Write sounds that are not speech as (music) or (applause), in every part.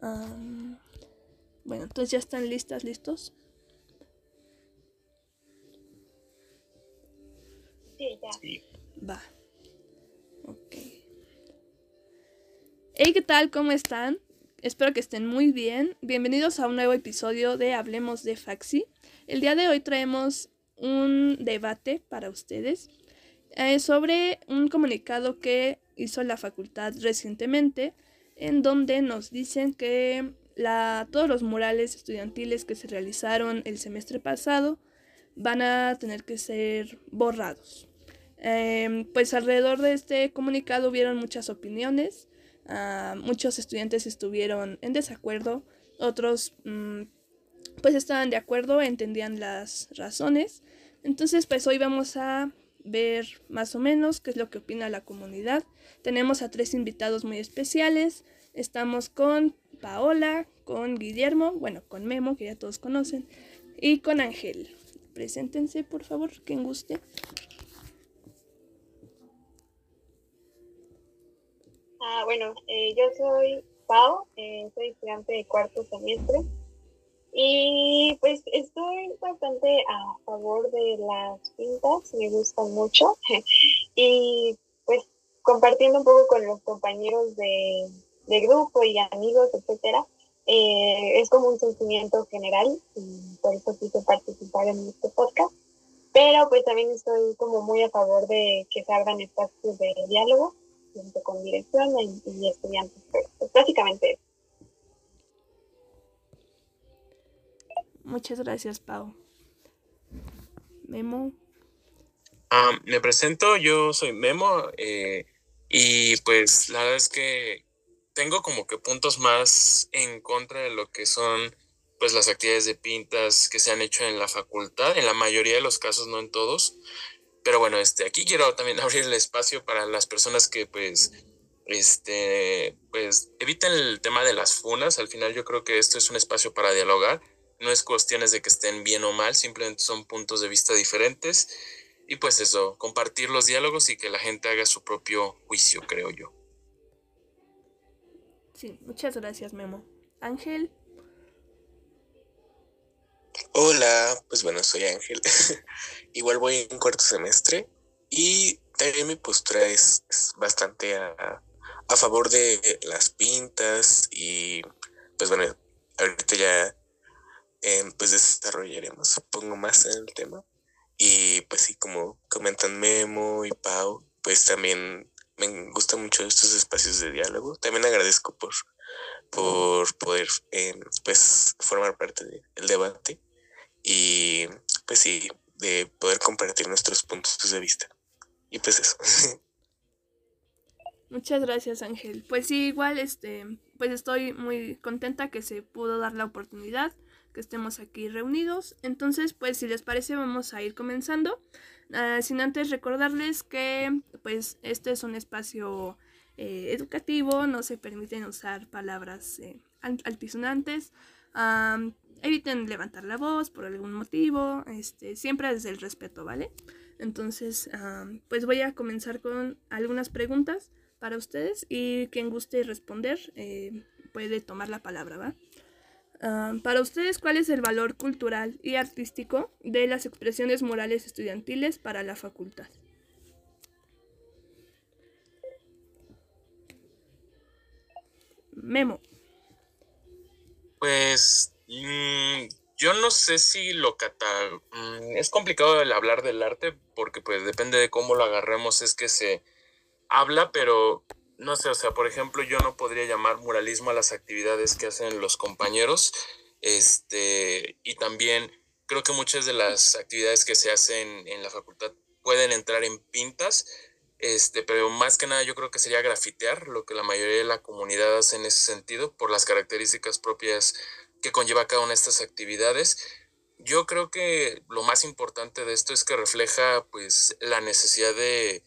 bueno, entonces ya están listas, listos. Sí, ya. Va. Ok. Hey, ¿qué tal? ¿Cómo están? Espero que estén muy bien. Bienvenidos a un nuevo episodio de Hablemos de Faxi. El día de hoy traemos un debate para ustedes eh, sobre un comunicado que hizo la facultad recientemente en donde nos dicen que la, todos los murales estudiantiles que se realizaron el semestre pasado van a tener que ser borrados. Em, pues alrededor de este comunicado hubieron muchas opiniones Ah, muchos estudiantes estuvieron en desacuerdo, otros mm, pues estaban de acuerdo, entendían las razones. Entonces pues hoy vamos a ver más o menos qué es lo que opina la comunidad. Tenemos a tres invitados muy especiales. Estamos con Paola, con Guillermo, bueno, con Memo, que ya todos conocen, y con Ángel. Preséntense, por favor, quien guste. Ah, bueno, eh, yo soy Pau, eh, soy estudiante de cuarto semestre y pues estoy bastante a favor de las pintas, me gustan mucho (laughs) y pues compartiendo un poco con los compañeros de, grupo y amigos, etcétera, eh, es como un sentimiento general y por eso quise participar en este podcast. Pero pues también estoy como muy a favor de que se abran espacios de diálogo con dirección y, estudiantes. Pues, básicamente Muchas gracias, Pau. Memo. Ah, me presento, yo soy Memo eh, y pues la verdad es que tengo como que puntos más en contra de lo que son pues las actividades de pintas que se han hecho en la facultad, en la mayoría de los casos, no en todos. Pero bueno, este, aquí quiero también (laughs) abrir el espacio para las personas que pues, este, pues eviten el tema de las funas. Al final yo creo que esto es un espacio para dialogar. No es cuestiones de que estén bien o mal, simplemente son puntos de vista diferentes. Y pues eso, compartir los diálogos y que la gente haga su propio juicio, creo yo. Sí, muchas gracias, Memo. Ángel. Hola, pues bueno, soy Ángel. (laughs) Igual voy en cuarto semestre y también mi postura es, bastante a, favor de las pintas y pues bueno, ahorita ya em, pues desarrollaremos, supongo, más en el tema. Y pues sí, como comentan Memo y Pau, pues también me gustan mucho estos espacios de diálogo. También agradezco por, por poder em, pues formar parte del debate y pues sí, de poder compartir nuestros puntos de vista. Y pues eso. (laughs) Muchas gracias, Ángel. Pues sí, igual, este, pues estoy muy contenta que se pudo dar la oportunidad, que estemos aquí reunidos. Entonces, pues si les parece, vamos a ir comenzando. Ah, sin antes recordarles que, pues, este es un espacio eh, educativo, no se permiten usar palabras eh, altisonantes eviten levantar la voz por algún motivo, este, siempre desde el respeto, ¿vale? Entonces, pues voy a comenzar con algunas preguntas para ustedes y quien guste responder eh, puede tomar la palabra, ¿va? Para ustedes, ¿cuál es el valor cultural y artístico de las expresiones morales estudiantiles para la facultad? Memo. Pues Mm, yo no sé si lo catal... Mm, es complicado el hablar del arte porque pues depende de cómo lo agarremos es que se habla, pero no sé, o sea, por ejemplo, yo no podría llamar muralismo a las actividades que hacen los compañeros, este, y también creo que muchas de las actividades que se hacen en la facultad pueden entrar en pintas, este, pero más que nada yo creo que sería grafitear, lo que la mayoría de la comunidad hace en ese sentido, por las características propias que conlleva cada una de estas actividades. Yo creo que lo más importante de esto es que refleja pues la necesidad de,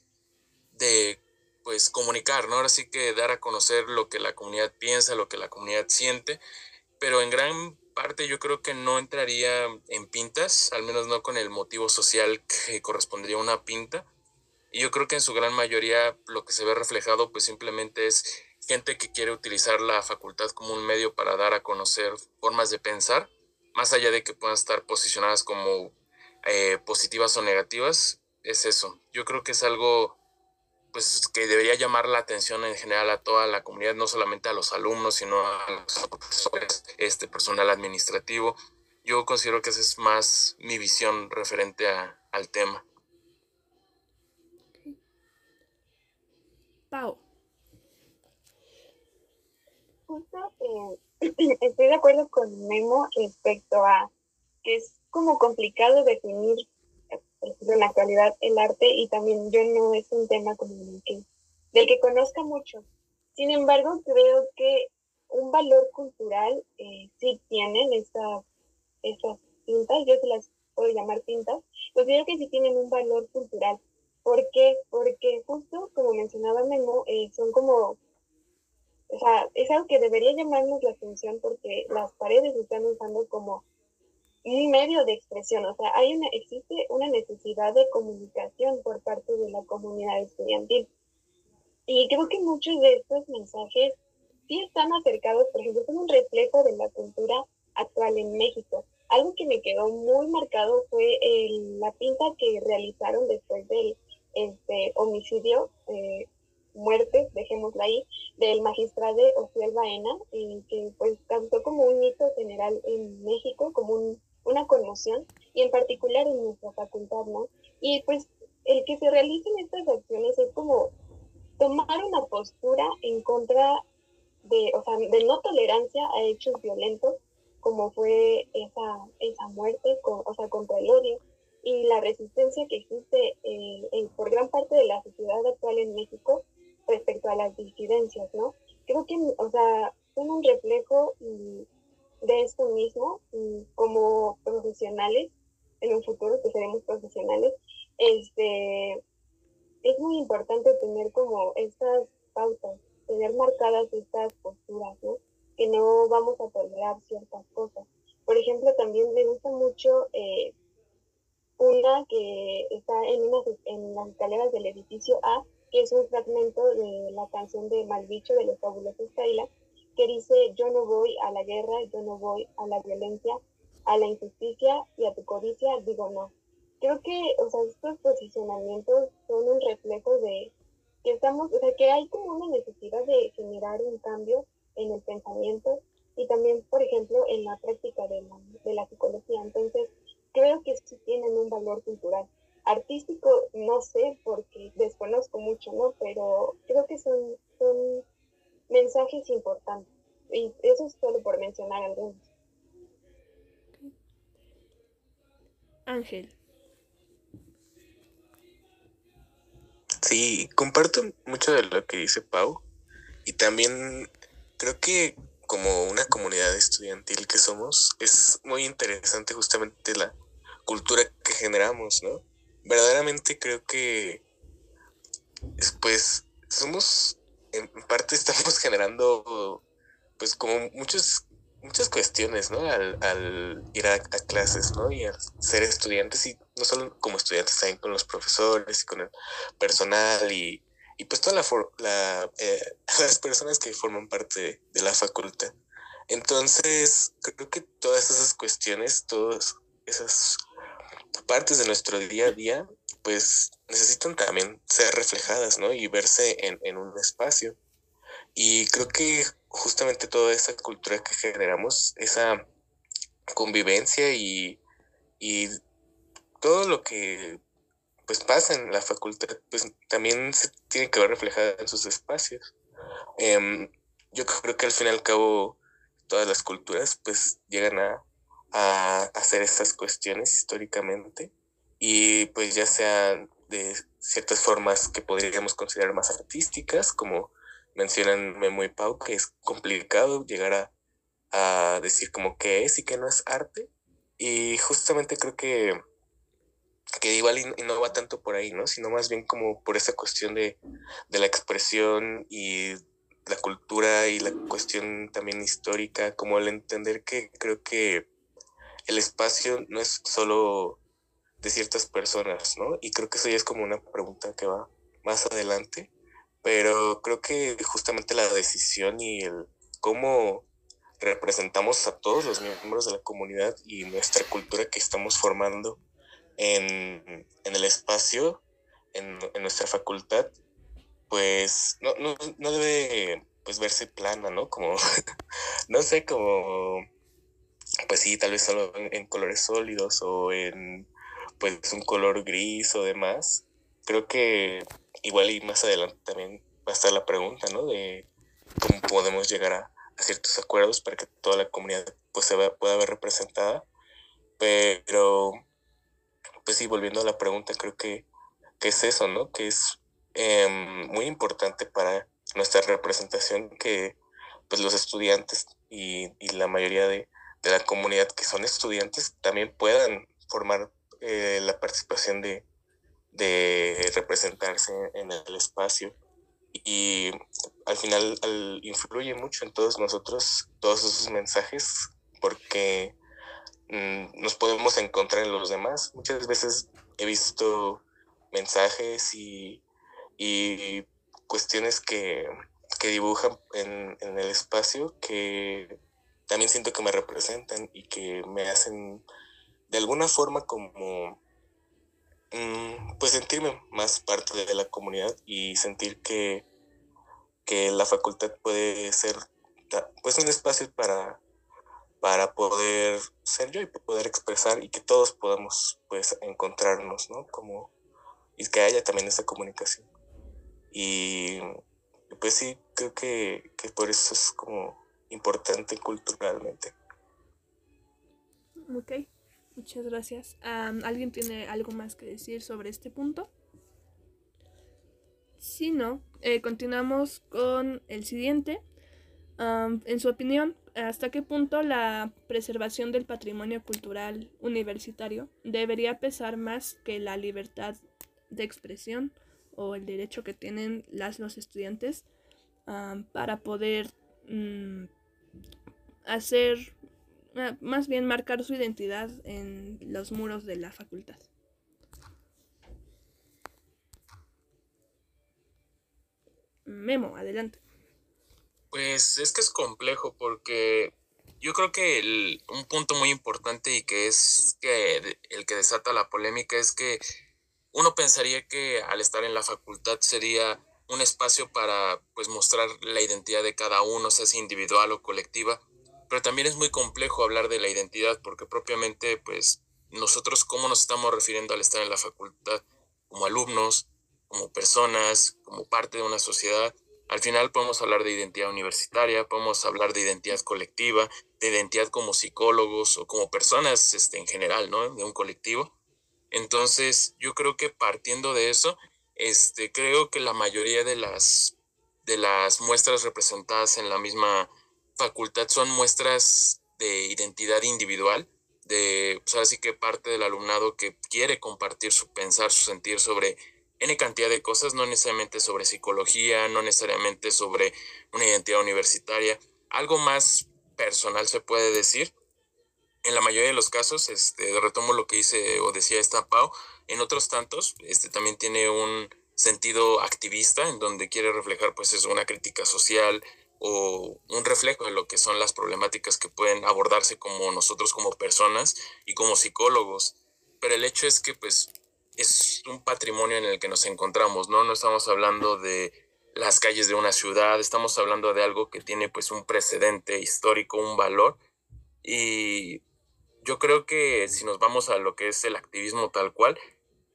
de pues comunicar, ¿no? Ahora sí que dar a conocer lo que la comunidad piensa, lo que la comunidad siente, pero en gran parte yo creo que no entraría en pintas, al menos no con el motivo social que correspondería a una pinta. Y yo creo que en su gran mayoría lo que se ve reflejado pues simplemente es gente que quiere utilizar la facultad como un medio para dar a conocer formas de pensar, más allá de que puedan estar posicionadas como eh, positivas o negativas, es eso. Yo creo que es algo pues que debería llamar la atención en general a toda la comunidad, no solamente a los alumnos, sino a los profesores, este personal administrativo. Yo considero que esa es más mi visión referente al tema. Pau. Justo eh, (clears throat) estoy de acuerdo con Memo respecto a que es como complicado definir en la actualidad el arte y también yo no es un tema como del que conozca mucho. Sin embargo, creo que un valor cultural eh, sí tienen esta, estas pintas, yo se las puedo llamar pintas, considero que sí tienen un valor cultural. ¿Por qué? Porque justo como mencionaba Memo, eh, son como, o sea, es algo que debería llamarnos la atención porque las paredes están usando como un medio de expresión, o sea, hay una, existe una necesidad de comunicación por parte de la comunidad estudiantil. Y creo que muchos de estos mensajes sí están acercados, por ejemplo, son un reflejo de la cultura actual en México. Algo que me quedó muy marcado fue la pinta que realizaron después del este, homicidio, eh, muerte, dejémosla ahí, del magistrado Ociel Baena, y que pues causó como un hito general en México, como un una conmoción y en particular en nuestra facultad, ¿no? Y pues el que se realicen estas acciones es como tomar una postura en contra de, o sea, de no tolerancia a hechos violentos, como fue esa, esa muerte, o sea, contra el odio y la resistencia que existe eh, en, por gran parte de la sociedad actual en México respecto a las disidencias, ¿no? Creo que, o sea, son un reflejo y de esto mismo como profesionales, en un futuro que seremos profesionales, este, es muy importante tener como estas pautas, tener marcadas estas posturas, ¿no? Que no vamos a tolerar ciertas cosas. Por ejemplo, también me gusta mucho eh, una que está en, una, en las escaleras del edificio A, que es un fragmento de la canción de Maldicho de los fabulosos Kaila, que dice, yo no voy a la guerra, yo no voy a la violencia, a la injusticia y a tu codicia, digo no. Creo que, o sea, estos posicionamientos son un reflejo de que estamos, o sea, que hay como una necesidad de generar un cambio en el pensamiento y también, por ejemplo, en la práctica de la, psicología. Entonces, creo que sí tienen un valor cultural. Artístico, no sé, porque desconozco mucho, ¿no? Pero creo que son, son mensajes importantes. Y eso es solo por mencionar algunos. Ángel. Sí, comparto mucho de lo que dice Pau. Y también creo que como una comunidad estudiantil que somos, es muy interesante justamente la cultura que generamos, ¿no? Verdaderamente creo que pues somos en parte estamos (laughs) generando pues como muchos muchas cuestiones, ¿no? Al, ir a, clases, ¿no? Y al ser estudiantes y no solo como estudiantes, también con los profesores y con el personal y, y pues toda la, la eh, (laughs) las personas que forman parte de, la facultad. Entonces, creo que todas esas cuestiones, todas esas partes de nuestro día a día, pues necesitan también ser reflejadas, ¿no? Y verse en, un espacio. Y creo que justamente toda esa cultura que generamos, esa convivencia y, todo lo que pues pasa en la facultad, pues también se tiene que ver reflejada en sus espacios. Em, yo creo que al fin y al cabo todas las culturas pues llegan a, a hacer estas cuestiones históricamente y pues ya sean de ciertas formas que podríamos considerar más artísticas, como mencionan Memo y Pau, que es complicado llegar a, a decir como qué es y qué no es arte. Y justamente creo que, que igual y, no va tanto por ahí, ¿no? Sino más bien como por esa cuestión de, de la expresión y la cultura y la cuestión también histórica, como el entender que creo que el espacio no es solo de ciertas personas, ¿no? Y creo que eso ya es como una pregunta que va más adelante, pero creo que justamente la decisión y el cómo representamos a todos los miembros de la comunidad y nuestra cultura que estamos formando en, el espacio, en, nuestra facultad, pues no, no, debe pues verse plana, ¿no? Como, (laughs) no sé, como, pues sí, tal vez solo en, colores sólidos o en pues un color gris o demás. Creo que igual y más adelante también va a estar la pregunta, ¿no? De cómo podemos llegar a, ciertos acuerdos para que toda la comunidad pues se pueda ver representada. Pero, pues sí, volviendo a la pregunta, creo que, que es eso, ¿no? Que es em, muy importante para nuestra representación que pues los estudiantes y, la mayoría de, la comunidad que son estudiantes también puedan formar eh, la participación de, de representarse en el espacio y al final influye mucho en todos nosotros todos esos mensajes porque mm, nos podemos encontrar en los demás. Muchas veces he visto mensajes y, cuestiones que, dibujan en, en, el espacio que también siento que me representan y que me hacen de alguna forma como Mm, pues sentirme más parte de la comunidad y sentir que, que la facultad puede ser pues un espacio para, para poder ser yo y poder expresar y que todos podamos pues encontrarnos, ¿no? Como, y que haya también esa comunicación. Y pues sí, creo que, que por eso es como importante culturalmente. Ok. Muchas gracias. ¿Alguien tiene algo más que decir sobre este punto? Si no, eh, continuamos con el siguiente. en su opinión, ¿hasta qué punto la preservación del patrimonio cultural universitario debería pesar más que la libertad de expresión o el derecho que tienen las los estudiantes para poder mm, hacer más bien marcar su identidad en los muros de la facultad. Memo, adelante. Pues es que es complejo porque yo creo que un punto muy importante y que es que el que desata la polémica es que uno pensaría que al estar en la facultad sería un espacio para pues mostrar la identidad de cada uno, sea individual o colectiva, pero también es muy complejo hablar de la identidad porque propiamente pues nosotros cómo nos estamos refiriendo al estar en la facultad como alumnos, como personas, como parte de una sociedad. Al final podemos hablar de identidad universitaria, podemos hablar de identidad colectiva, de identidad como psicólogos o como personas este, en general, ¿no? De un colectivo. Entonces, yo creo que partiendo de eso, este, creo que la mayoría de las, de las muestras representadas en la misma facultad son muestras de identidad individual, de, pues así que parte del alumnado que quiere compartir su pensar, su sentir sobre N cantidad de cosas, no necesariamente sobre psicología, no necesariamente sobre una identidad universitaria, algo más personal se puede decir. En la mayoría de los casos, este, retomo lo que dice o decía esta Pau, en otros tantos, este, también tiene un sentido activista en donde quiere reflejar pues es una crítica social, o un reflejo de lo que son las problemáticas que pueden abordarse como nosotros como personas y como psicólogos. Pero el hecho es que pues es un patrimonio en el que nos encontramos, ¿no? No estamos hablando de las calles de una ciudad, estamos hablando de algo que tiene pues un precedente histórico, un valor y yo creo que si nos vamos a lo que es el activismo tal cual,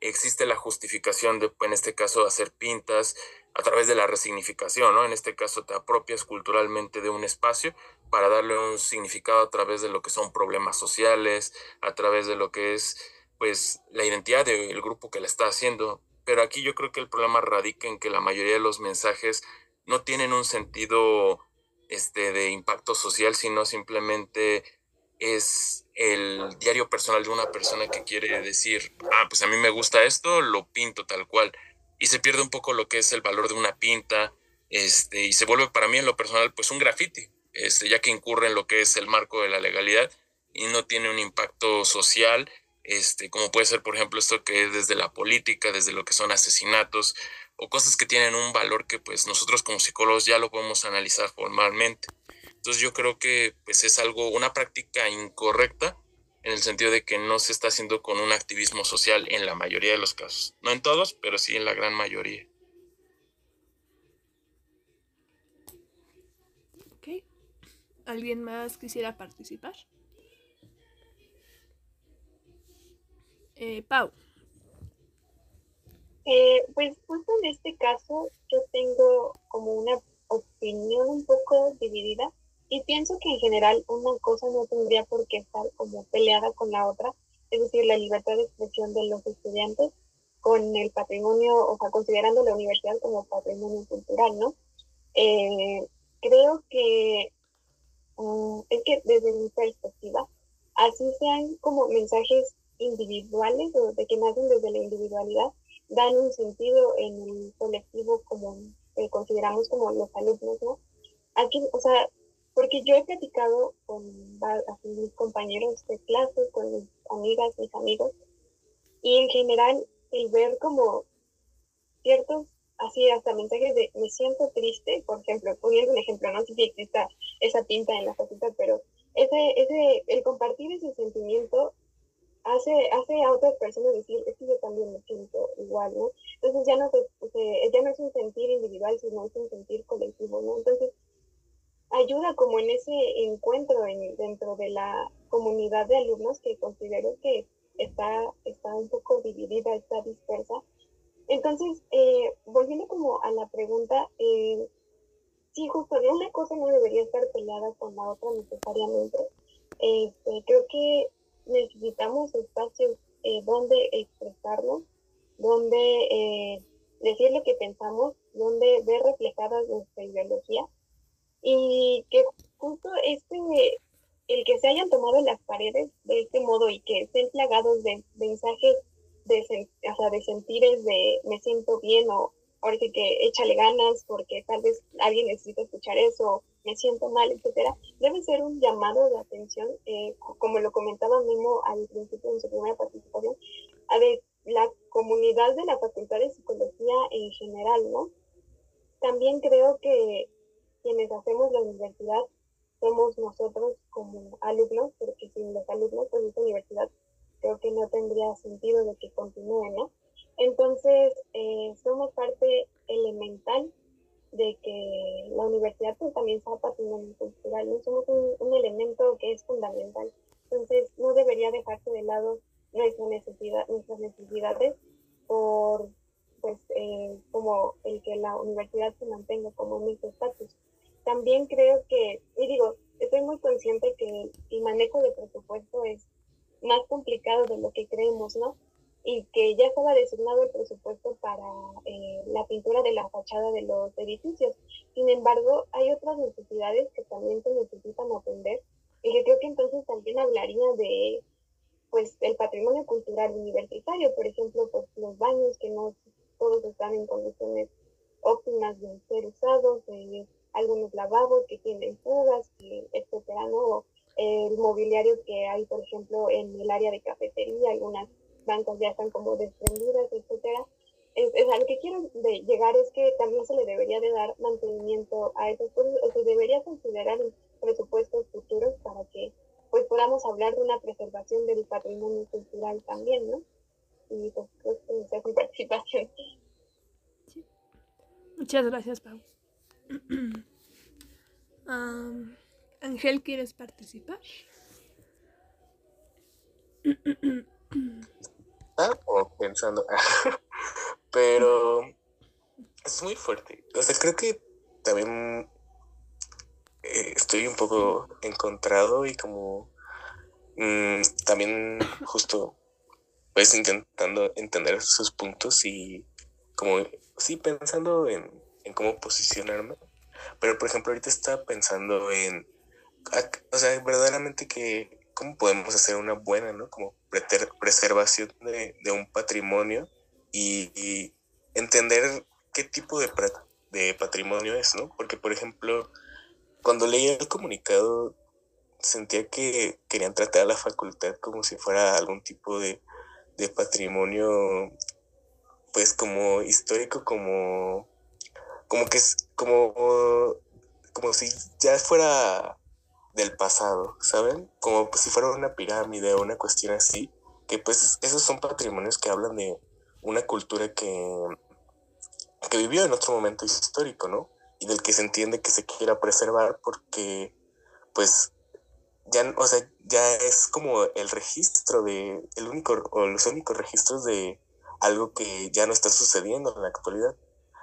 existe la justificación de, en este caso, hacer pintas, a través de la resignificación, ¿no? En este caso te apropias culturalmente de un espacio para darle un significado a través de lo que son problemas sociales, a través de lo que es pues la identidad del grupo que la está haciendo. Pero aquí yo creo que el problema radica en que la mayoría de los mensajes no tienen un sentido este, de impacto social, sino simplemente es el diario personal de una persona que quiere decir, ah, pues a mí me gusta esto, lo pinto tal cual y se pierde un poco lo que es el valor de una pinta, este, y se vuelve para mí en lo personal pues un graffiti, este, ya que incurre en lo que es el marco de la legalidad y no tiene un impacto social este, como puede ser, por ejemplo, esto que es desde la política, desde lo que son asesinatos o cosas que tienen un valor que pues nosotros como psicólogos ya lo podemos analizar formalmente. Entonces yo creo que pues es algo, una práctica incorrecta en el sentido de que no se está haciendo con un activismo social en la mayoría de los casos. No en todos, pero sí en la gran mayoría. ¿Alguien más quisiera participar? Eh, Pau. Eh, pues justo en este caso yo tengo como una opinión un poco dividida y pienso que en general una cosa no tendría por qué estar como peleada con la otra, es decir, la libertad de expresión de los estudiantes con el patrimonio, o sea, considerando la universidad como patrimonio cultural, ¿no? Eh, creo que mm, es que desde mi perspectiva, así sean como mensajes individuales o de que nacen desde la individualidad, dan un sentido en el colectivo como que consideramos como los alumnos, ¿no? Aquí, o sea, porque yo he platicado con mis compañeros de clase, con mis amigas, mis amigos, y en general el ver como ciertos, así hasta mensajes de me siento triste, por ejemplo, poniendo un ejemplo, no sé si exista esa tinta en la faceta, pero ese, ese, el compartir ese sentimiento hace, hace a otras personas decir, es que yo también me siento igual, ¿no? Entonces ya no, ya no es un sentir individual, sino es un sentir colectivo, ¿no? Entonces ayuda como en ese encuentro en, dentro de la comunidad de alumnos que considero que está, está un poco dividida, está dispersa. Entonces, eh, volviendo como a la pregunta, eh, sí, justo una cosa no debería estar peleada con la otra necesariamente. Este, creo que necesitamos espacios eh, donde expresarnos, donde eh, decir lo que pensamos, donde ver reflejadas nuestra ideología y que justo este, el que se hayan tomado las paredes de este modo y que estén plagados de, mensajes de, o sea, de sentires de me siento bien o ahora que échale ganas porque tal vez alguien necesita escuchar eso, me siento mal, etcétera, debe ser un llamado de atención, eh, como lo comentaba Memo al principio en su primera participación, a de la comunidad de la Facultad de Psicología en general, ¿no? También creo que quienes hacemos la universidad somos nosotros como alumnos, porque sin los alumnos, pues esta universidad creo que no tendría sentido de que continúe, ¿no? Entonces, eh, somos parte elemental de que la universidad pues, también sea patrimonio cultural, ¿no? Somos un, elemento que es fundamental. Entonces, no debería dejarse de lado nuestra necesidad, nuestras necesidades por, pues, eh, como el que la universidad se mantenga como un estatus también creo que, y digo, estoy muy consciente que el manejo de presupuesto es más complicado de lo que creemos, ¿no? Y que ya estaba designado el presupuesto para eh, la pintura de la fachada de los edificios. Sin embargo, hay otras necesidades que también se necesitan atender y que creo que entonces también hablaría de pues el patrimonio cultural universitario, por ejemplo, pues los baños que no todos están en condiciones óptimas de ser usados, de algunos lavabos que tienen fugas, etcétera, ¿no? El mobiliario que hay, por ejemplo, en el área de cafetería, algunas bancas ya están como desprendidas, etcétera. Es, a lo que quiero de llegar es que también se le debería de dar mantenimiento a esas cosas, o se debería considerar presupuestos futuros para que pues podamos hablar de una preservación del patrimonio cultural también, ¿no? Y pues esa es (laughs) participación. Muchas gracias, Pau. (clears throat) Ángel, ¿quieres participar? (clears throat) ah, pensando. (laughs) Pero es muy fuerte. O sea, creo que también eh, estoy un poco encontrado y como mm, también justo pues intentando entender sus puntos y como sí pensando en en cómo posicionarme. Pero, por ejemplo, ahorita estaba pensando en, o sea, verdaderamente que, ¿cómo podemos hacer una buena, ¿no? Como preservación de, un patrimonio y, entender qué tipo de, de patrimonio es, ¿no? Porque, por ejemplo, cuando leía el comunicado, sentía que querían tratar a la facultad como si fuera algún tipo de, de patrimonio, pues como histórico, como, como que es, como, como si ya fuera del pasado, ¿saben? Como si fuera una pirámide o una cuestión así, que pues esos son patrimonios que hablan de una cultura que, que vivió en otro momento histórico, ¿no? Y del que se entiende que se quiera preservar porque, pues, ya, o sea, ya es como el registro de, el único, o los únicos registros de algo que ya no está sucediendo en la actualidad.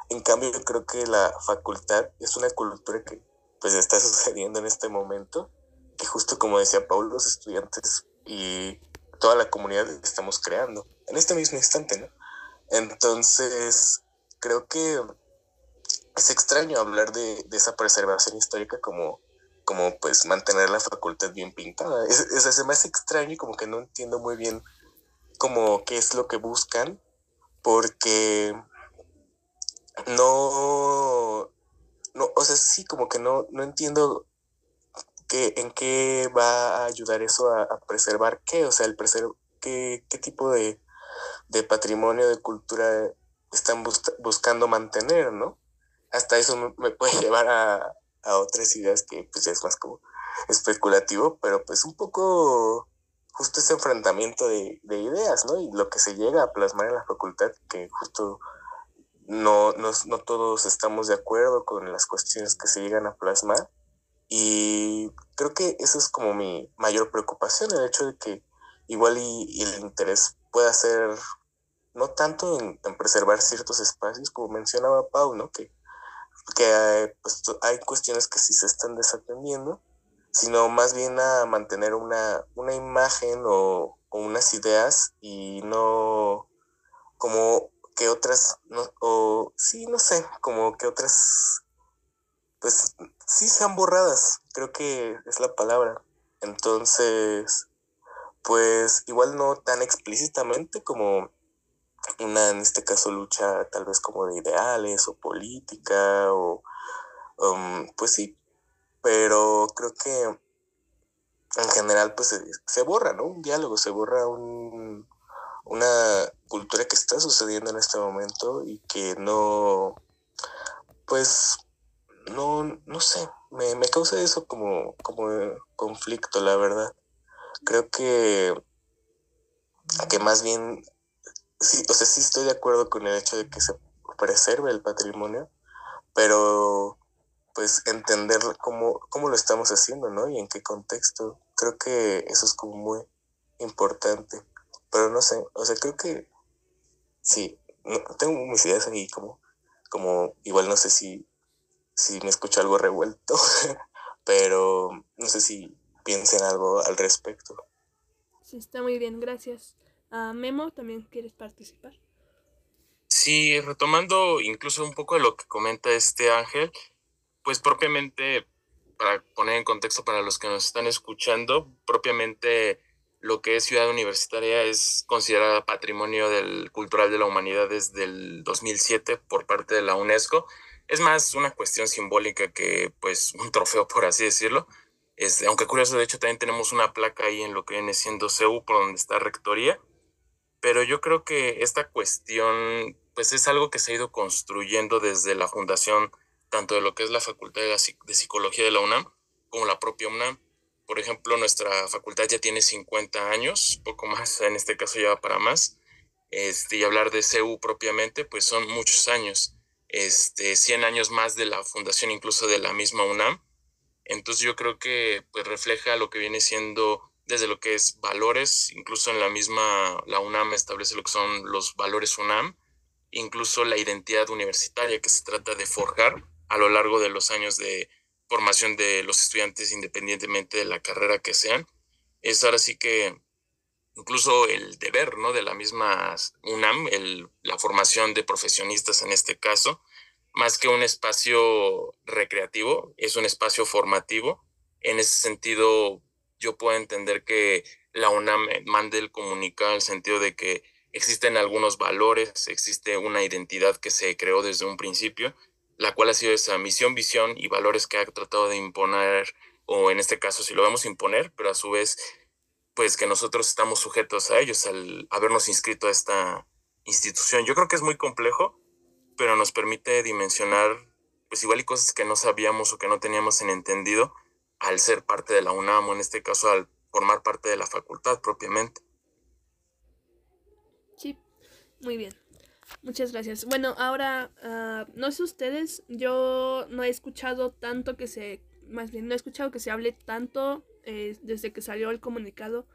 En cambio, yo creo que la facultad es una cultura que pues está (laughs) sucediendo en este momento, que justo como decía Paul, los estudiantes y toda la comunidad estamos creando en este mismo instante, ¿no? Entonces, creo que es extraño hablar de, de esa preservación histórica como como pues mantener la facultad bien pintada. Es, es, se extraño y como que no entiendo muy bien como qué es lo que buscan, porque no, no, o sea, sí, como que no, no entiendo qué, en qué va a ayudar eso a, preservar qué, o sea, el preservar, qué, qué tipo de, de patrimonio, de cultura están buscando mantener, ¿no? Hasta eso me puede (laughs) llevar a, a otras ideas que pues ya es más como especulativo, pero pues un poco justo ese enfrentamiento de, ideas, ¿no? Y lo que se llega a plasmar en la facultad, que justo no, no, no, todos estamos de acuerdo con las cuestiones que se llegan a plasmar. Y creo que eso es como mi mayor preocupación, el hecho de que igual y, el interés pueda ser no tanto en, en, preservar ciertos espacios, como mencionaba Pau, ¿no? Que que pues, hay cuestiones que sí se están desatendiendo, sino más bien a mantener una, una imagen o, unas ideas y no como que otras, no, o sí, no sé, como que otras, pues sí sean borradas, creo que es la palabra. Entonces, pues igual no tan explícitamente como una, en este caso, lucha tal vez como de ideales o política o, um, pues sí, pero creo que en general pues se, borra, ¿no? Un diálogo, se borra un, una cultura que está sucediendo en este momento y que no, pues, no, no sé, me, me causa eso como, como conflicto, la verdad. Creo que, que más bien sí, o sea, sí estoy de acuerdo con el hecho de que se preserve el patrimonio, pero pues entender cómo, cómo lo estamos haciendo, ¿no? Y en qué contexto. Creo que eso es como muy importante. Pero no sé, o sea, creo que sí, no, tengo mis ideas ahí como, como igual no sé si, si me escucho algo revuelto, (laughs) pero no sé si piensen algo al respecto. Sí, está muy bien, gracias. Memo, ¿también quieres participar? Sí, retomando incluso un poco de lo que comenta este Ángel, pues propiamente, para poner en contexto para los que nos están escuchando, propiamente lo que es Ciudad Universitaria es considerada Patrimonio del, Cultural de la Humanidad desde el 2007 por parte de la UNESCO. Es más una cuestión simbólica que pues (laughs) un trofeo, por así decirlo. Este, aunque curioso, de hecho también tenemos una placa ahí en lo que viene siendo CEU, por donde está Rectoría pero yo creo que esta cuestión pues es algo que se ha ido construyendo desde la fundación tanto de lo que es la Facultad de, Psicología de la UNAM como la propia UNAM. Por ejemplo, nuestra facultad ya tiene 50 años, poco más, en este caso ya va para más. Este, y hablar de CEU propiamente, pues son muchos años, este, 100 años más de la fundación incluso de la misma UNAM. Entonces yo creo que pues refleja lo que viene siendo desde lo que es valores, incluso en la misma, la UNAM establece lo que son los valores UNAM, incluso la identidad universitaria que se trata de forjar a lo largo de los años de formación de los estudiantes independientemente de la carrera que sean. Es ahora sí que incluso el deber ¿no? de la misma UNAM, el, la formación de profesionistas en este caso, más que un espacio recreativo, es un espacio formativo. En ese sentido, yo puedo entender que la UNAM mande el comunicado en el sentido de que existen algunos valores, existe una identidad que se creó desde un principio, la cual ha sido esa misión, visión y valores que ha tratado de imponer o en este caso si lo vamos a imponer, pero a su vez, pues que nosotros estamos sujetos a ellos al habernos inscrito a esta institución. Yo creo que es muy complejo, pero nos permite dimensionar, pues igual y cosas que no sabíamos o que no teníamos en entendido al ser parte de la UNAM o en este caso al formar parte de la facultad propiamente. Sí, muy bien. Muchas gracias. Bueno, ahora, ah, no sé ustedes, yo no he escuchado tanto que se, más bien no he escuchado que se hable tanto eh, desde que salió el comunicado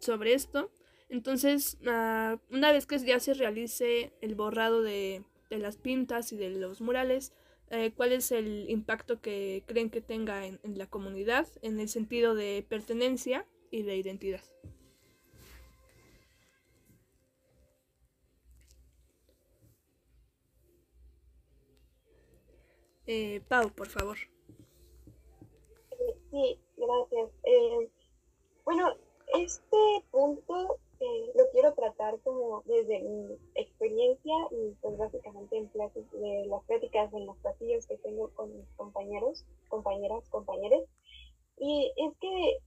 sobre esto. Entonces, ah, una vez que ya se realice el borrado de, las pintas y de los murales, eh, ¿cuál es el impacto que creen que tenga en, en la comunidad en el sentido de pertenencia y de identidad? Eh, Pau, por favor. Sí, gracias. Eh, bueno, este punto eh, lo quiero tratar como desde mi experiencia y pues básicamente en clases de las prácticas en los pasillos que tengo con mis compañeros, compañeras, compañeros. Y es que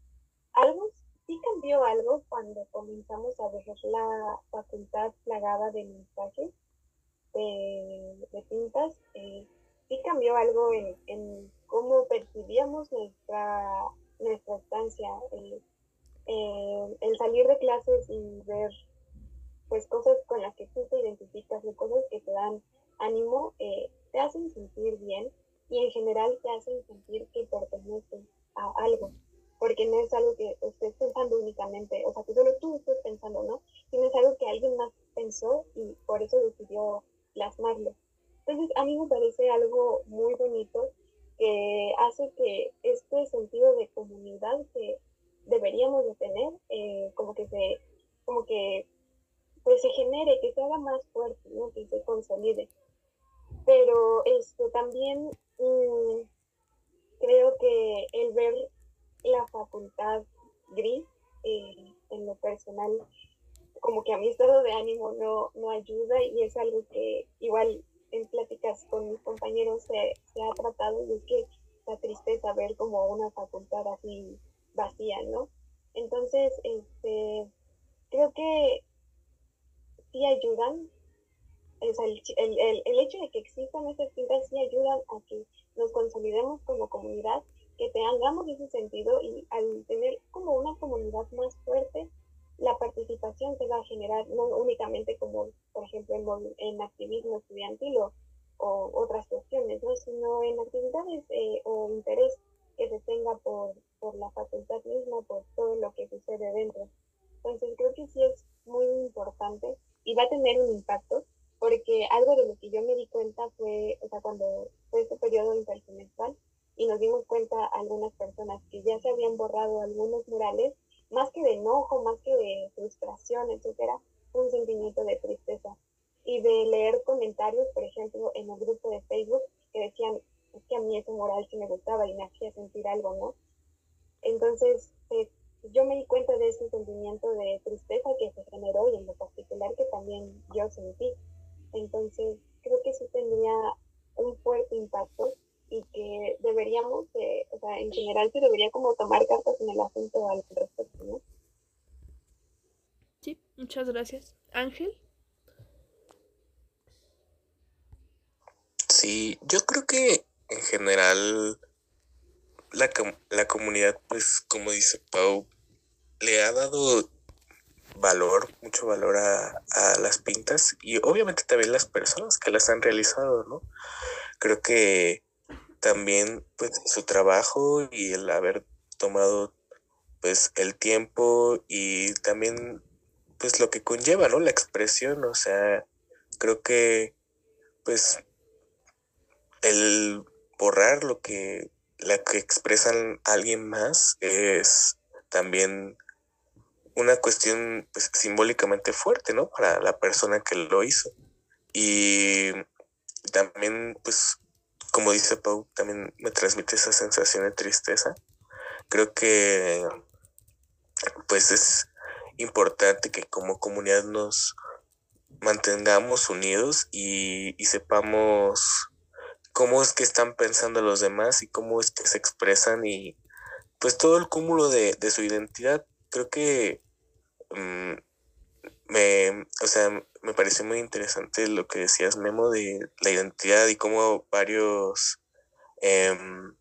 algo, sí cambió algo cuando comenzamos a ver la facultad plagada de mensajes, de, de pintas. Eh, sí cambió algo en, cómo percibíamos nuestra, nuestra estancia, el, salir de clases y ver pues cosas con las que tú te identificas y cosas que te dan ánimo, eh, te hacen sentir bien y en general te hacen sentir que perteneces a algo, porque no es algo que estés pensando únicamente, o sea, que solo tú estés pensando, ¿no? Sino es algo que alguien más pensó y por eso decidió plasmarlo. Entonces, a mí me parece algo muy bonito que hace que este sentido de comunidad que deberíamos de tener, eh, como que se, como que pues se genere, que se haga más fuerte, ¿no? que se consolide. Pero esto también mm, creo que el ver la facultad gris eh, en lo personal, como que a mi estado de ánimo no, no ayuda y es algo que igual en pláticas con mis compañeros se, se ha tratado es que la tristeza ver como una facultad así vacía, ¿no? Entonces, este, creo que sí ayudan, el, el, el, hecho de que existan estas pintas sí ayudan a que nos consolidemos como comunidad, que tengamos ese sentido y al tener como una comunidad más fuerte, la participación se va a generar no únicamente como, por ejemplo, en, en activismo estudiantil o, otras cuestiones, ¿no? sino en actividades eh, o interés que se tenga por, por la facultad misma, por todo lo que sucede dentro. Entonces creo que sí es muy importante y va a tener un impacto, porque algo de lo que yo me di cuenta fue, o sea, cuando fue este periodo intersemestral y nos dimos cuenta algunas personas que ya se habían borrado algunos murales más que de enojo, más que de frustración, etcétera, un sentimiento de tristeza. Y de leer comentarios, por ejemplo, en el grupo de Facebook, que decían, es que a mí ese moral sí me gustaba y me hacía sentir algo, ¿no? Entonces, eh, yo me di cuenta de ese sentimiento de tristeza que se generó y en lo particular que también yo sentí. Entonces, creo que eso tendría un fuerte impacto y que deberíamos, o sea, en general se debería como tomar cartas en el asunto al respecto, muchas gracias. Ángel. Sí, yo creo que en general la, la comunidad, pues como dice Pau, le ha dado valor, mucho valor a, a, las pintas y obviamente también las personas que las han realizado, ¿no? Creo que también pues su trabajo y el haber tomado pues el tiempo y también pues lo que conlleva, ¿no? La expresión, o sea, creo que pues el borrar lo que la que expresan alguien más es también una cuestión pues, simbólicamente fuerte, ¿no? Para la persona que lo hizo. Y también pues como dice Pau, también me transmite esa sensación de tristeza. Creo que pues es importante que como comunidad nos mantengamos unidos y, sepamos cómo es que están pensando los demás y cómo es que se expresan y pues todo el cúmulo de, de su identidad. Creo que mm, me, o sea, me pareció muy interesante lo que decías, Memo, de la identidad y cómo varios em,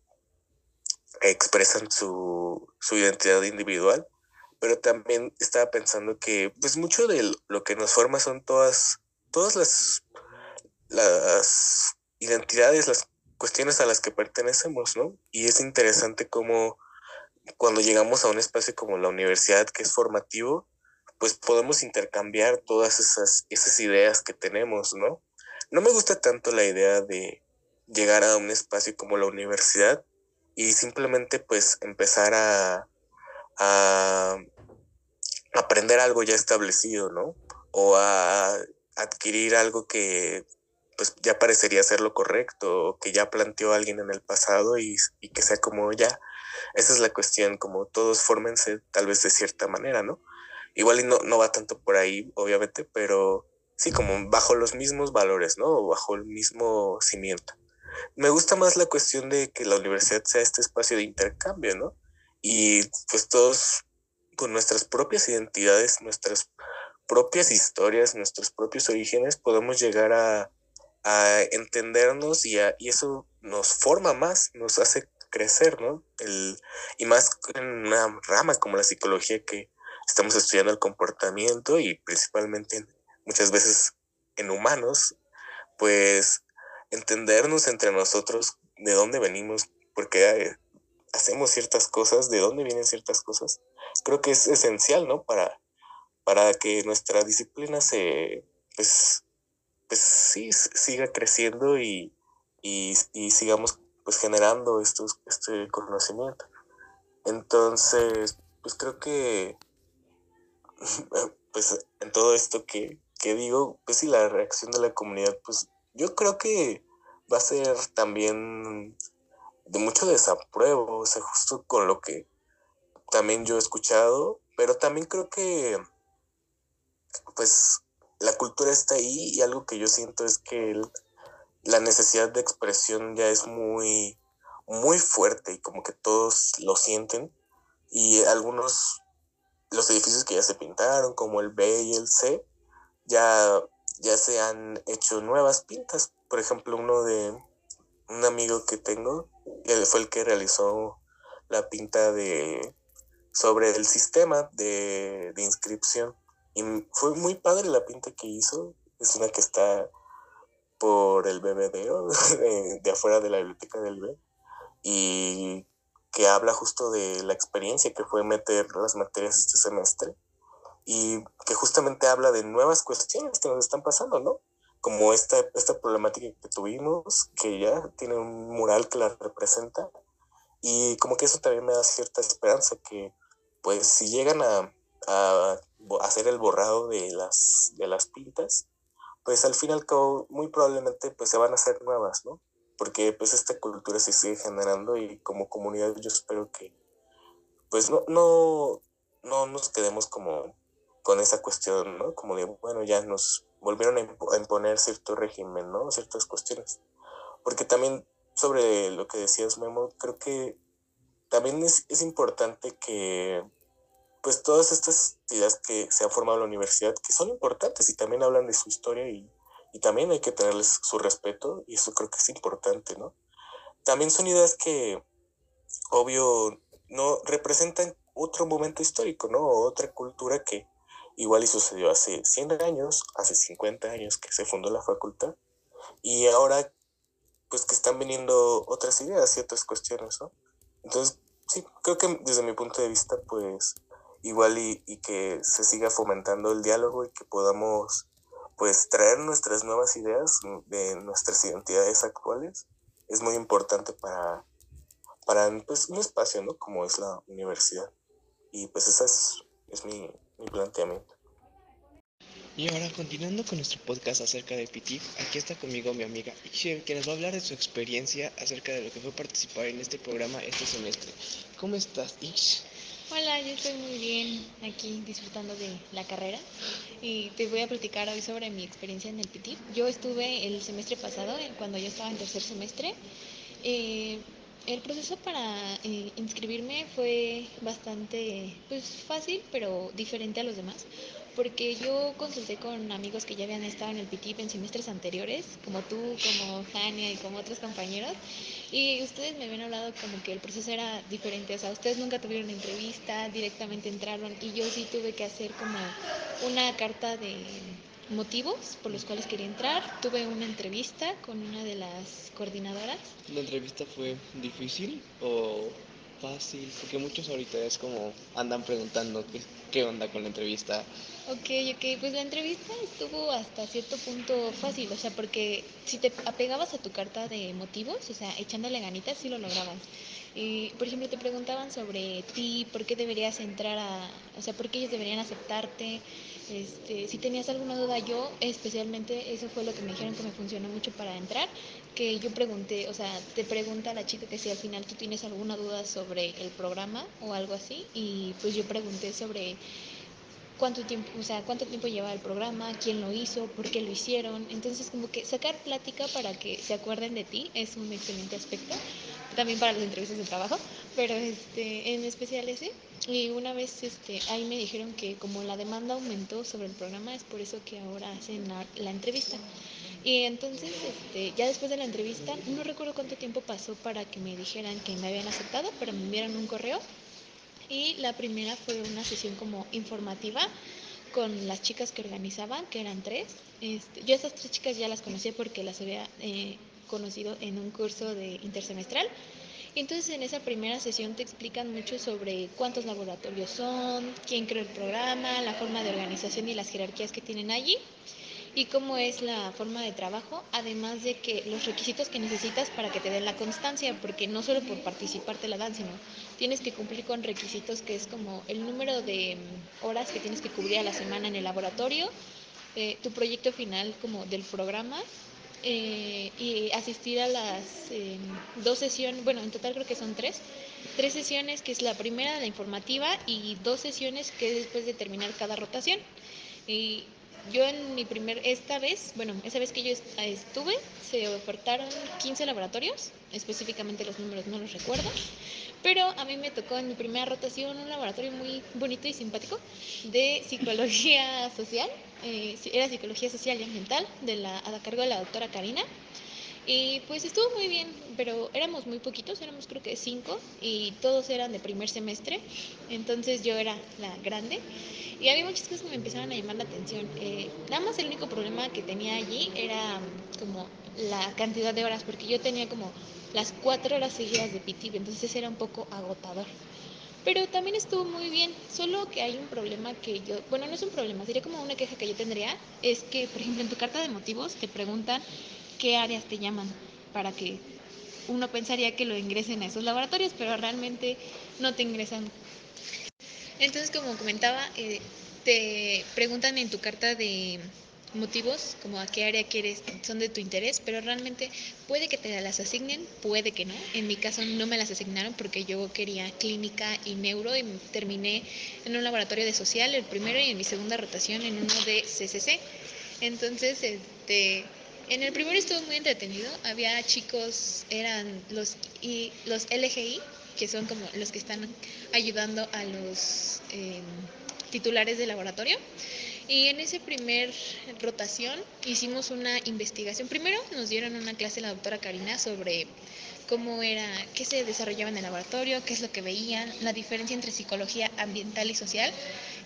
expresan su, su identidad individual pero también estaba pensando que pues mucho de lo que nos forma son todas, todas las, las identidades, las cuestiones a las que pertenecemos, ¿no? Y es interesante cómo cuando llegamos a un espacio como la universidad que es formativo, pues podemos intercambiar todas esas, esas ideas que tenemos, ¿no? No me gusta tanto la idea de llegar a un espacio como la universidad y simplemente pues empezar a, a aprender algo ya establecido, ¿no? O a adquirir algo que pues ya parecería ser lo correcto, o que ya planteó alguien en el pasado y, que sea como ya. Esa es la cuestión, como todos fórmense tal vez de cierta manera, ¿no? Igual y no, no va tanto por ahí, obviamente, pero sí, como bajo los mismos valores, ¿no? O bajo el mismo cimiento. Me gusta más la cuestión de que la universidad sea este espacio de intercambio, ¿no? Y pues todos con nuestras propias identidades, nuestras propias historias, nuestros propios orígenes, podemos llegar a, entendernos y, y, eso nos forma más, nos hace crecer, ¿no? El, y más en una rama como la psicología que estamos estudiando el comportamiento y principalmente muchas veces en humanos, pues entendernos entre nosotros de dónde venimos, porque hacemos ciertas cosas, de dónde vienen ciertas cosas, creo que es esencial, ¿no? Para, para que nuestra disciplina se, pues, pues sí, siga creciendo y, y, sigamos pues generando estos, este conocimiento. Entonces, pues creo que, (laughs) pues en todo esto que, que digo, pues sí, la reacción de la comunidad, pues yo creo que va a ser también de mucho desapruebo, o sea, justo con lo que también yo he escuchado, pero también creo que pues la cultura está ahí y algo que yo siento es que la necesidad de expresión ya es muy, muy fuerte y como que todos lo sienten y algunos, los edificios que ya se pintaron, como el B y el C, ya, ya se han hecho nuevas pintas. Por ejemplo, uno de un amigo que tengo, él fue el que realizó la pinta de sobre el sistema de, inscripción. Y fue muy padre la pinta que hizo. Es una que está por el BBDO, (laughs) de, de afuera de la biblioteca del B. Y que habla justo de la experiencia que fue meter las materias este semestre. Y que justamente habla de nuevas cuestiones que nos están pasando, ¿no? Como esta, esta problemática que tuvimos, que ya tiene un mural que la representa. Y como que eso también me da cierta esperanza, que pues si llegan a, hacer el borrado de las, de las pintas, pues al fin y al cabo muy probablemente pues se van a hacer nuevas, ¿no? Porque pues esta cultura se sigue generando y como comunidad yo espero que pues no, no, no nos quedemos como con esa cuestión, ¿no? Como de, bueno, ya nos volvieron a imponer cierto régimen, ¿no? Ciertas cuestiones. Porque también sobre lo que decías, Memo, creo que también es, es importante que pues todas estas ideas que se han formado en la universidad, que son importantes y también hablan de su historia y, y también hay que tenerles su respeto y eso creo que es importante, ¿no? También son ideas que, obvio, no representan otro momento histórico, ¿no? Otra cultura que igual y sucedió hace 100 años, hace 50 años que se fundó la facultad y ahora pues que están viniendo otras ideas y otras cuestiones, ¿no? Entonces, sí, creo que desde mi punto de vista, pues igual y, que se siga fomentando el diálogo y que podamos pues traer nuestras nuevas ideas de nuestras identidades actuales es muy importante para, para pues, un espacio, ¿no? Como es la universidad. Y pues ese es, es mi, mi planteamiento. Y ahora, continuando con nuestro podcast acerca de PITIF, aquí está conmigo mi amiga Ixchel, que nos va a hablar de su experiencia acerca de lo que fue participar en este programa este semestre. ¿Cómo estás, Ix? Hola, yo estoy muy bien aquí disfrutando de la carrera y te voy a platicar hoy sobre mi experiencia en el PITIF. Yo estuve el semestre pasado, cuando yo estaba en tercer semestre. Eh, el proceso para eh, inscribirme fue bastante pues, fácil, pero diferente a los demás, porque yo consulté con amigos que ya habían estado en el PITIP en semestres anteriores, como tú, como Jania y como otros compañeros, y ustedes me habían hablado como que el proceso era diferente, o sea, ustedes nunca tuvieron entrevista, directamente entraron, y yo sí tuve que hacer como una carta de motivos por los cuales quería entrar. Tuve una entrevista con una de las coordinadoras. ¿La entrevista fue difícil o fácil? Porque muchos ahorita es como andan preguntando qué, qué onda con la entrevista. Ok, ok, pues la entrevista estuvo hasta cierto punto fácil, o sea, porque si te apegabas a tu carta de motivos, o sea, echándole ganitas, sí lo lograbas. Y, por ejemplo, te preguntaban sobre ti, por qué deberías entrar a, o sea, por qué ellos deberían aceptarte, este, si tenías alguna duda, yo especialmente, eso fue lo que me dijeron que me funcionó mucho para entrar, que yo pregunté, o sea, te pregunta la chica que si al final tú tienes alguna duda sobre el programa o algo así, y pues yo pregunté sobre cuánto tiempo, o sea, cuánto tiempo lleva el programa, quién lo hizo, por qué lo hicieron. Entonces, como que sacar plática para que se acuerden de ti es un excelente aspecto, también para las entrevistas de trabajo, pero este, en especial ese. Y una vez este, ahí me dijeron que como la demanda aumentó sobre el programa, es por eso que ahora hacen la, entrevista. Y entonces, este, ya después de la entrevista, no recuerdo cuánto tiempo pasó para que me dijeran que me habían aceptado, pero me enviaron un correo y la primera fue una sesión como informativa con las chicas que organizaban, que eran tres. Este, yo esas tres chicas ya las conocía porque las había eh, conocido en un curso de intersemestral. Entonces en esa primera sesión te explican mucho sobre cuántos laboratorios son, quién creó el programa, la forma de organización y las jerarquías que tienen allí y cómo es la forma de trabajo, además de que los requisitos que necesitas para que te den la constancia, porque no solo por participar te la dan, sino tienes que cumplir con requisitos que es como el número de mm, horas que tienes que cubrir a la semana en el laboratorio, eh, tu proyecto final como del programa eh, y asistir a las eh, dos sesiones, bueno, en total creo que son tres, tres sesiones, que es la primera, la informativa, y dos sesiones que es después de terminar cada rotación. Y yo en mi primer, esta vez, bueno, esa vez que yo estuve, se ofertaron 15 laboratorios, específicamente los números no los recuerdo, pero a mí me tocó en mi primera rotación un laboratorio muy bonito y simpático de psicología (laughs) social, eh, era psicología social y ambiental, de la, a cargo de la doctora Karina. Y pues estuvo muy bien, pero éramos muy poquitos, éramos creo que cinco y todos eran de primer semestre, entonces yo era la grande y había muchas cosas que me empezaron a llamar la atención. Eh, nada más el único problema que tenía allí era como la cantidad de horas, porque yo tenía como las cuatro horas seguidas de PITIB, entonces era un poco agotador. Pero también estuvo muy bien, solo que hay un problema que yo, bueno, no es un problema, sería como una queja que yo tendría, es que, por ejemplo, en tu carta de motivos te preguntan qué áreas te llaman para que uno pensaría que lo ingresen a esos laboratorios, pero realmente no te ingresan. Entonces, como comentaba, eh, te preguntan en tu carta de motivos, como a qué área quieres, son de tu interés, pero realmente puede que te las asignen, puede que no. En mi caso no me las asignaron porque yo quería clínica y neuro y terminé en un laboratorio de social, el primero y en mi segunda rotación en uno de CCC. Entonces, este, en el primero estuvo muy entretenido, había chicos, eran los, y, los LGI, que son como los que están ayudando a los eh, titulares de laboratorio. Y en esa primer rotación hicimos una investigación. Primero nos dieron una clase la doctora Karina sobre cómo era, qué se desarrollaba en el laboratorio, qué es lo que veían, la diferencia entre psicología ambiental y social,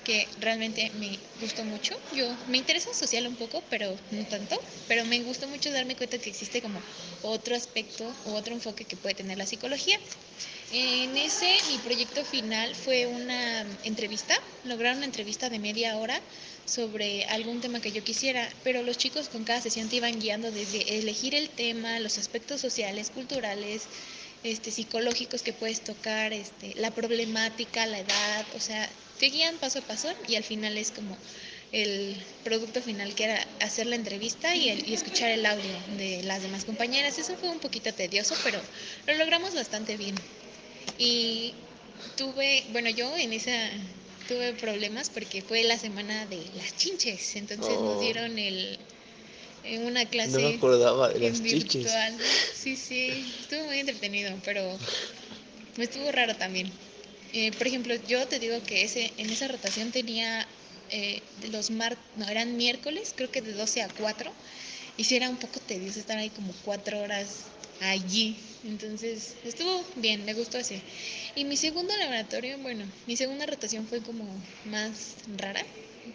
que realmente me gustó mucho. Yo me interesa social un poco, pero no tanto, pero me gustó mucho darme cuenta que existe como otro aspecto u otro enfoque que puede tener la psicología. En ese, mi proyecto final fue una entrevista, lograron una entrevista de media hora sobre algún tema que yo quisiera, pero los chicos con cada sesión te iban guiando desde elegir el tema, los aspectos sociales, culturales, este, psicológicos que puedes tocar, este, la problemática, la edad, o sea, te guían paso a paso y al final es como el producto final que era hacer la entrevista y, el, y, escuchar el audio de las demás compañeras. Eso fue un poquito tedioso, pero lo logramos bastante bien. Y tuve, bueno, yo en esa tuve problemas porque fue la semana de las chinches, entonces Oh. nos dieron el en una clase No me acordaba de las virtual. Sí, sí, estuvo muy entretenido, pero estuvo raro también. Eh, por ejemplo, yo te digo que ese en esa rotación tenía eh, los mar, no, eran miércoles, creo que de 12 a 4, y sí era un poco tedioso estar ahí como cuatro horas allí. Entonces, estuvo bien, me gustó ese. Y mi segundo laboratorio, bueno, mi segunda rotación fue como más rara,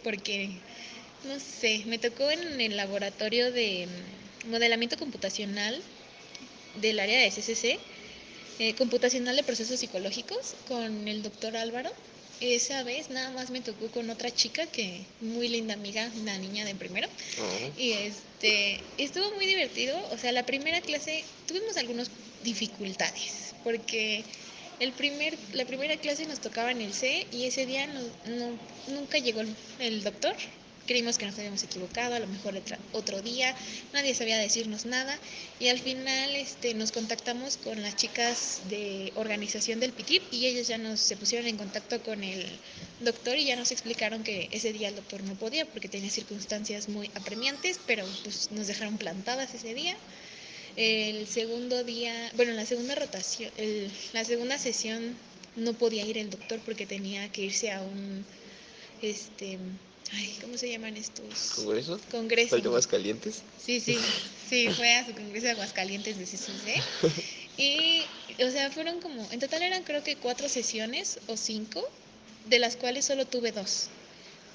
porque, no sé, me tocó en el laboratorio de mm, modelamiento computacional del área de CCC, eh, computacional de procesos psicológicos, con el doctor Álvaro. Esa vez nada más me tocó con otra chica que, muy linda amiga, una niña de primero. Y este, estuvo muy divertido. O sea, la primera clase tuvimos algunas dificultades, porque el primer, la primera clase nos tocaba en el C y ese día no, no- nunca llegó el doctor. Creímos que nos habíamos equivocado, a lo mejor otro día, nadie sabía decirnos nada y al final este, nos contactamos con las chicas de organización del PITIP y ellas ya nos se pusieron en contacto con el doctor y ya nos explicaron que ese día el doctor no podía porque tenía circunstancias muy apremiantes, pero pues nos dejaron plantadas ese día. El segundo día, bueno, la segunda rotación, el- la segunda sesión no podía ir el doctor porque tenía que irse a un, este, ay, ¿cómo se llaman estos? ¿Congreso? Congreso. ¿Falta más calientes? Sí, sí, sí, fue a su congreso de Aguascalientes de CCC. (laughs) Y, o sea, fueron como, en total eran creo que cuatro sesiones o cinco, de las cuales solo tuve dos.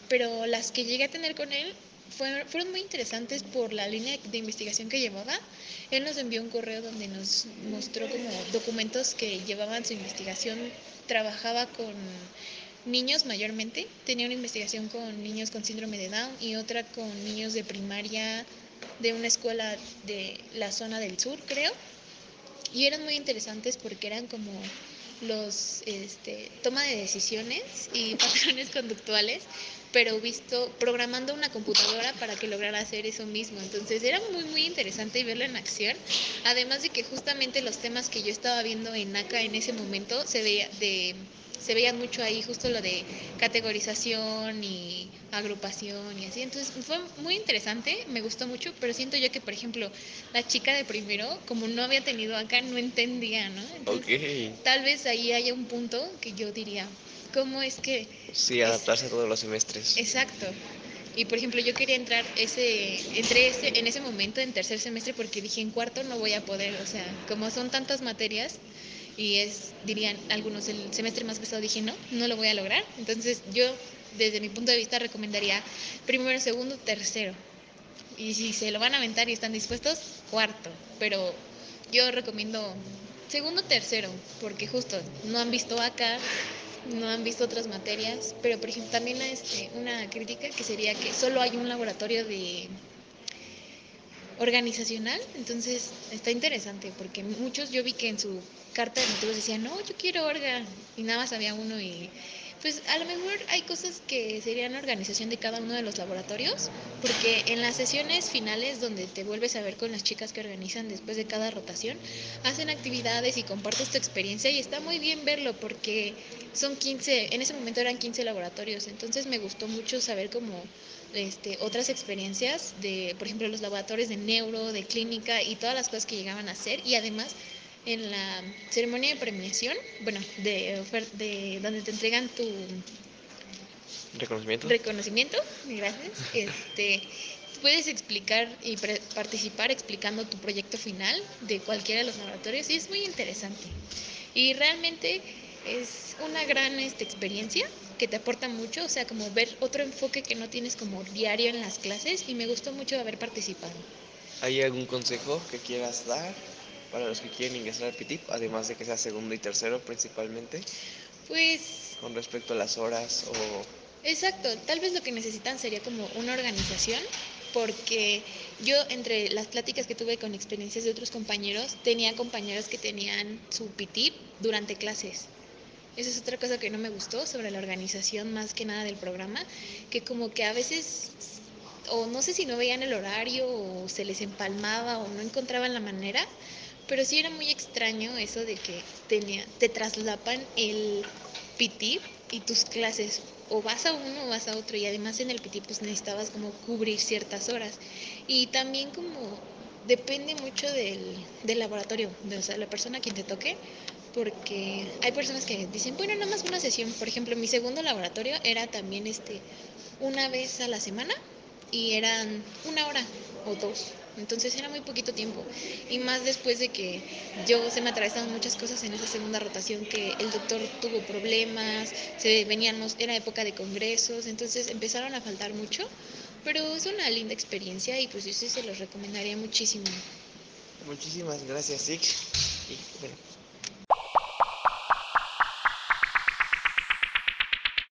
Pero las que llegué a tener con él fueron, fueron muy interesantes por la línea de investigación que llevaba. Él nos envió un correo donde nos mostró como documentos que llevaban su investigación. Trabajaba con niños mayormente. Tenía una investigación con niños con síndrome de Down y otra con niños de primaria de una escuela de la zona del sur, creo. Y eran muy interesantes porque eran como los este, toma de decisiones y (laughs) patrones conductuales, pero visto programando una computadora para que lograra hacer eso mismo. Entonces era muy muy interesante verlo en acción. Además de que justamente los temas que yo estaba viendo en ACA en ese momento se veía de se veían mucho ahí justo lo de categorización y agrupación y así. Entonces fue muy interesante, me gustó mucho, pero siento yo que, por ejemplo, la chica de primero, como no había tenido acá, no entendía, ¿no? Entonces, Ok. Tal vez ahí haya un punto que yo diría, ¿cómo es que Sí, Es- adaptarse a todos los semestres. Exacto. Y por ejemplo, yo quería entrar ese, entré ese, en ese momento en tercer semestre porque dije en cuarto no voy a poder, o sea, como son tantas materias y es, dirían algunos, el semestre más pesado, dije no, no lo voy a lograr. Entonces yo, desde mi punto de vista, recomendaría primero, segundo, tercero. Y si se lo van a aventar y están dispuestos, cuarto. Pero yo recomiendo segundo, tercero, porque justo no han visto acá, no han visto otras materias, pero por ejemplo también este, una crítica que sería que solo hay un laboratorio de organizacional, entonces está interesante porque muchos yo vi que en su carta de motivos decían, no, yo quiero orga, y nada más había uno y pues a lo mejor hay cosas que serían organización de cada uno de los laboratorios, porque en las sesiones finales donde te vuelves a ver con las chicas que organizan después de cada rotación, hacen actividades y compartes tu experiencia y está muy bien verlo porque son 15, en ese momento eran 15 laboratorios, entonces me gustó mucho saber cómo este, otras experiencias de, por ejemplo, los laboratorios de neuro, de clínica y todas las cosas que llegaban a hacer y además en la ceremonia de premiación, bueno, de, de donde te entregan tu ¿Reconocimiento? reconocimiento, gracias, (laughs) este, puedes explicar y pre- participar explicando tu proyecto final de cualquiera de los laboratorios y es muy interesante. Y realmente es una gran este, experiencia que te aporta mucho, o sea, como ver otro enfoque que no tienes como diario en las clases y me gustó mucho haber participado. ¿Hay algún consejo que quieras dar para los que quieren ingresar al PITIP, además de que sea segundo y tercero principalmente, Pues con respecto a las horas o Exacto, tal vez lo que necesitan sería como una organización, porque yo entre las pláticas que tuve con experiencias de otros compañeros, tenía compañeros que tenían su PITIP durante clases. Esa es otra cosa que no me gustó sobre la organización más que nada del programa, que como que a veces, o no sé si no veían el horario o se les empalmaba o no encontraban la manera, pero sí era muy extraño eso de que te traslapan el PT y tus clases o vas a uno o vas a otro y además en el PT pues necesitabas como cubrir ciertas horas. Y también como depende mucho del, del laboratorio, de o sea, la persona a quien te toque, porque hay personas que dicen, bueno, nada más una sesión, por ejemplo, mi segundo laboratorio era también este una vez a la semana y eran una hora o dos. Entonces era muy poquito tiempo. Y más después de que yo se me atravesaron muchas cosas en esa segunda rotación, que el doctor tuvo problemas, se venían, era época de congresos, entonces empezaron a faltar mucho. Pero es una linda experiencia y pues yo sí se los recomendaría muchísimo. Muchísimas gracias, Six. Y bueno,